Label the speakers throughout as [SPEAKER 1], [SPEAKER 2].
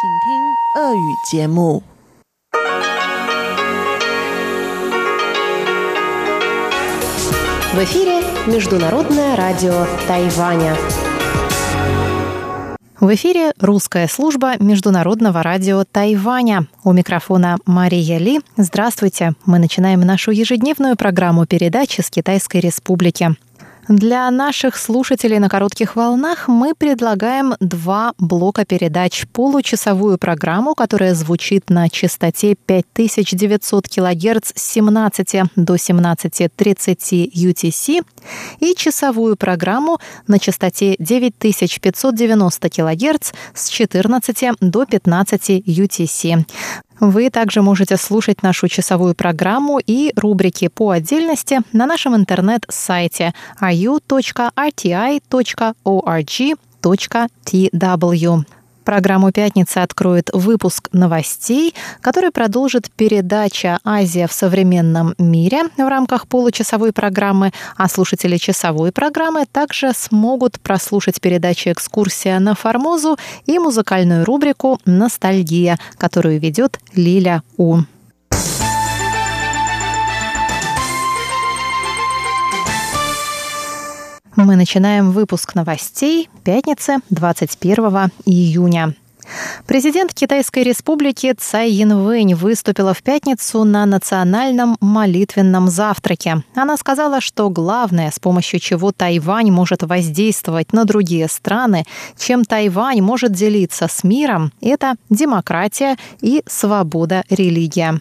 [SPEAKER 1] В эфире Международное радио Тайваня. В эфире русская служба Международного радио Тайваня. У микрофона Мария Ли. Здравствуйте. Мы начинаем нашу ежедневную программу передачи с Китайской Республики. Для наших слушателей на коротких волнах мы предлагаем два блока передач. Получасовую программу, которая звучит на частоте 5900 кГц с 17 до 17.30 UTC и часовую программу на частоте 9590 кГц с 14 до 15 UTC. Вы также можете слушать нашу часовую программу и рубрики по отдельности на нашем интернет-сайте ru.rti.org.tw. Программу «Пятница» откроет выпуск новостей, который продолжит передача «Азия в современном мире» в рамках получасовой программы, а слушатели часовой программы также смогут прослушать передачи «Экскурсия на Формозу» и музыкальную рубрику «Ностальгия», которую ведет Лиля У. Мы начинаем выпуск новостей пятницы 21 июня. Президент Китайской республики Цай Янвэнь выступила в пятницу на национальном молитвенном завтраке. Она сказала, что главное, с помощью чего Тайвань может воздействовать на другие страны, чем Тайвань может делиться с миром, это демократия и свобода религии.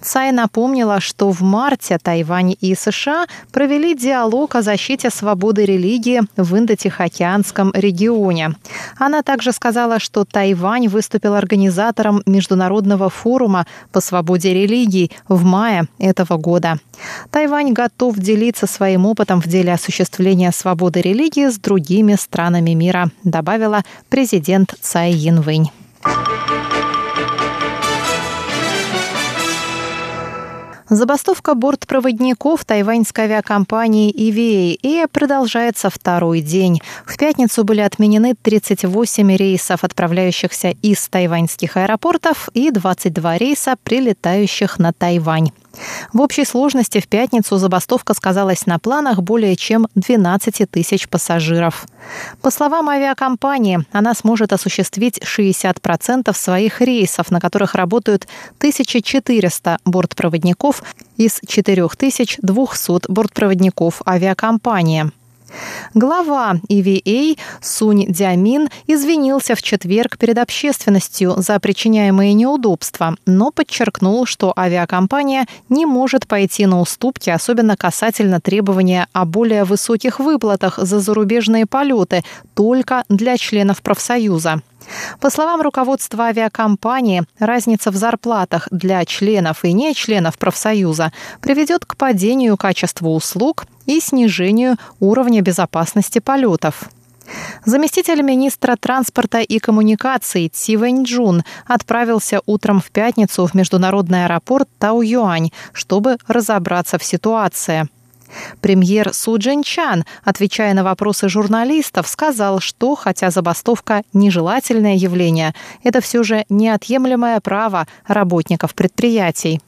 [SPEAKER 1] Цай напомнила, что в марте Тайвань и США провели диалог о защите свободы религии в Индо-Тихоокеанском регионе. Она также сказала, что Тайвань выступил организатором Международного форума по свободе религий в мае этого года. Тайвань готов делиться своим опытом в деле осуществления свободы религии с другими странами мира, добавила президент Цай Янвэнь. Забастовка бортпроводников тайваньской авиакомпании EVA продолжается второй день. В пятницу были отменены 38 рейсов, отправляющихся из тайваньских аэропортов, и 22 рейса, прилетающих на Тайвань. В общей сложности в пятницу забастовка сказалась на планах более чем 12 тысяч пассажиров. По словам авиакомпании, она сможет осуществить 60% своих рейсов, на которых работают 1400 бортпроводников из 4200 бортпроводников авиакомпании. Глава EVA Сунь Дямин извинился в четверг перед общественностью за причиняемые неудобства, но подчеркнул, что авиакомпания не может пойти на уступки, особенно касательно требования о более высоких выплатах за зарубежные полеты только для членов профсоюза. По словам руководства авиакомпании, разница в зарплатах для членов и не членов профсоюза приведет к падению качества услуг и снижению уровня безопасности полетов. Заместитель министра транспорта и коммуникаций Ци Вэньчжун отправился утром в пятницу в международный аэропорт Тау-Юань, чтобы разобраться в ситуации. Премьер Су Чан, отвечая на вопросы журналистов, сказал, что, хотя забастовка – нежелательное явление, это все же неотъемлемое право работников предприятий.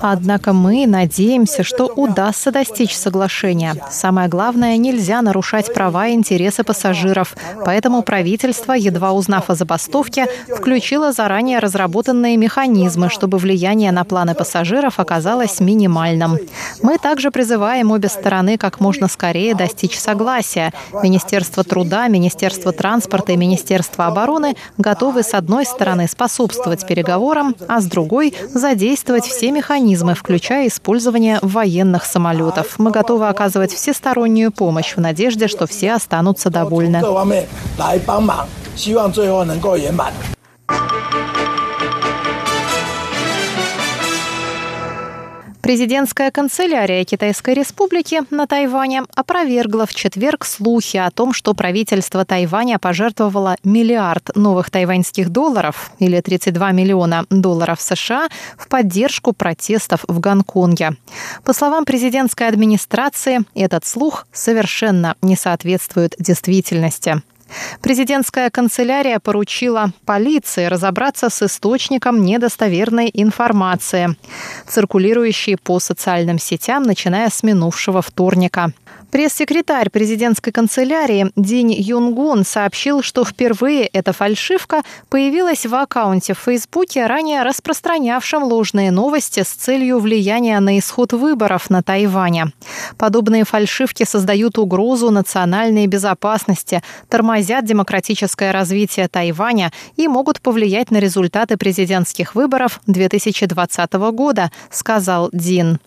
[SPEAKER 1] Однако мы надеемся, что удастся достичь соглашения. Самое главное, нельзя нарушать права и интересы пассажиров. Поэтому правительство, едва узнав о забастовке, включило заранее разработанные механизмы, чтобы влияние на планы пассажиров оказалось минимальным. Мы также призываем обе стороны как можно скорее достичь согласия. Министерство труда, Министерство транспорта и Министерство обороны готовы с одной стороны способствовать переговорам, а с другой – задействовать все механизмы, включая использование военных самолетов. Мы готовы оказывать всестороннюю помощь в надежде, что все останутся довольны. Президентская канцелярия Китайской Республики на Тайване опровергла в четверг слухи о том, что правительство Тайваня пожертвовало миллиард новых тайваньских долларов или 32 миллиона долларов США в поддержку протестов в Гонконге. По словам президентской администрации, этот слух совершенно не соответствует действительности. Президентская канцелярия поручила полиции разобраться с источником недостоверной информации, циркулирующей по социальным сетям, начиная с минувшего вторника. Пресс-секретарь президентской канцелярии Динь Юнгун сообщил, что впервые эта фальшивка появилась в аккаунте в Фейсбуке, ранее распространявшем ложные новости с целью влияния на исход выборов на Тайване. Подобные фальшивки создают угрозу национальной безопасности, тормозят демократическое развитие Тайваня и могут повлиять на результаты президентских выборов 2020 года, сказал Дин.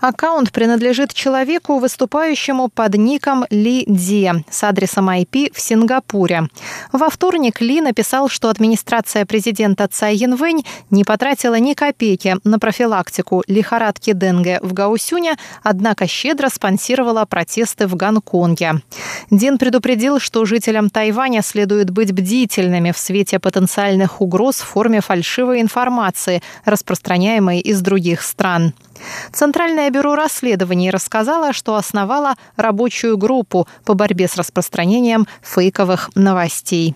[SPEAKER 1] Аккаунт принадлежит человеку, выступающему под ником Ли Ди с адресом IP в Сингапуре. Во вторник Ли написал, что администрация президента Цай Янвэнь не потратила ни копейки на профилактику лихорадки Денге в Гаусюне, однако щедро спонсировала протесты в Гонконге. Дин предупредил, что жителям Тайваня следует быть бдительными в свете потенциальных угроз в форме фальшивой информации, распространяемой из других стран. Центральное бюро расследований рассказало, что основало рабочую группу по борьбе с распространением фейковых новостей.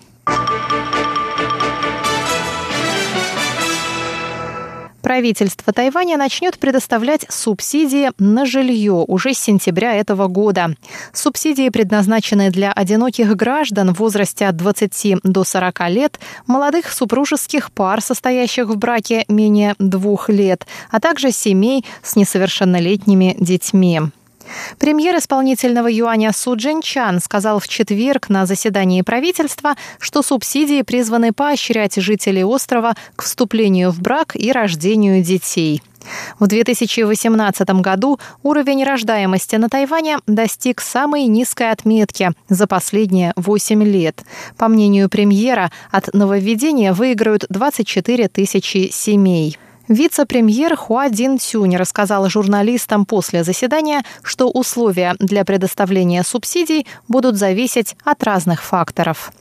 [SPEAKER 1] Правительство Тайваня начнет предоставлять субсидии на жилье уже с сентября этого года. Субсидии предназначены для одиноких граждан в возрасте от 20 до 40 лет, молодых супружеских пар, состоящих в браке менее двух лет, а также семей с несовершеннолетними детьми. Премьер исполнительного юаня Су Джин Чан сказал в четверг на заседании правительства, что субсидии призваны поощрять жителей острова к вступлению в брак и рождению детей. В 2018 году уровень рождаемости на Тайване достиг самой низкой отметки за последние 8 лет. По мнению премьера, от нововведения выиграют 24 тысячи семей. Вице-премьер Хуа Дин Цюнь рассказал журналистам после заседания, что условия для предоставления субсидий будут зависеть от разных факторов.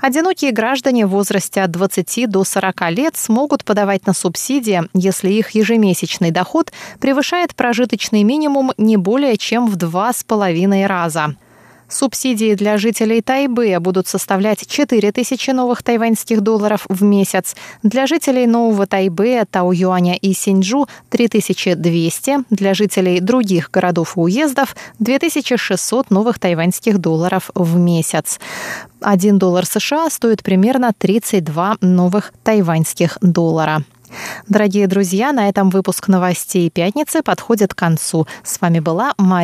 [SPEAKER 1] Одинокие граждане в возрасте от 20 до 40 лет смогут подавать на субсидии, если их ежемесячный доход превышает прожиточный минимум не более чем в два с половиной раза. Субсидии для жителей Тайбэя будут составлять 4 тысячи новых тайваньских долларов в месяц. Для жителей Нового Тайбэя, Тау-Юаня и Синьчжу – 3200. Для жителей других городов и уездов – 2600 новых тайваньских долларов в месяц. 1 доллар США стоит примерно 32 новых тайваньских доллара. Дорогие друзья, на этом выпуск новостей пятницы подходит к концу. С вами была Мария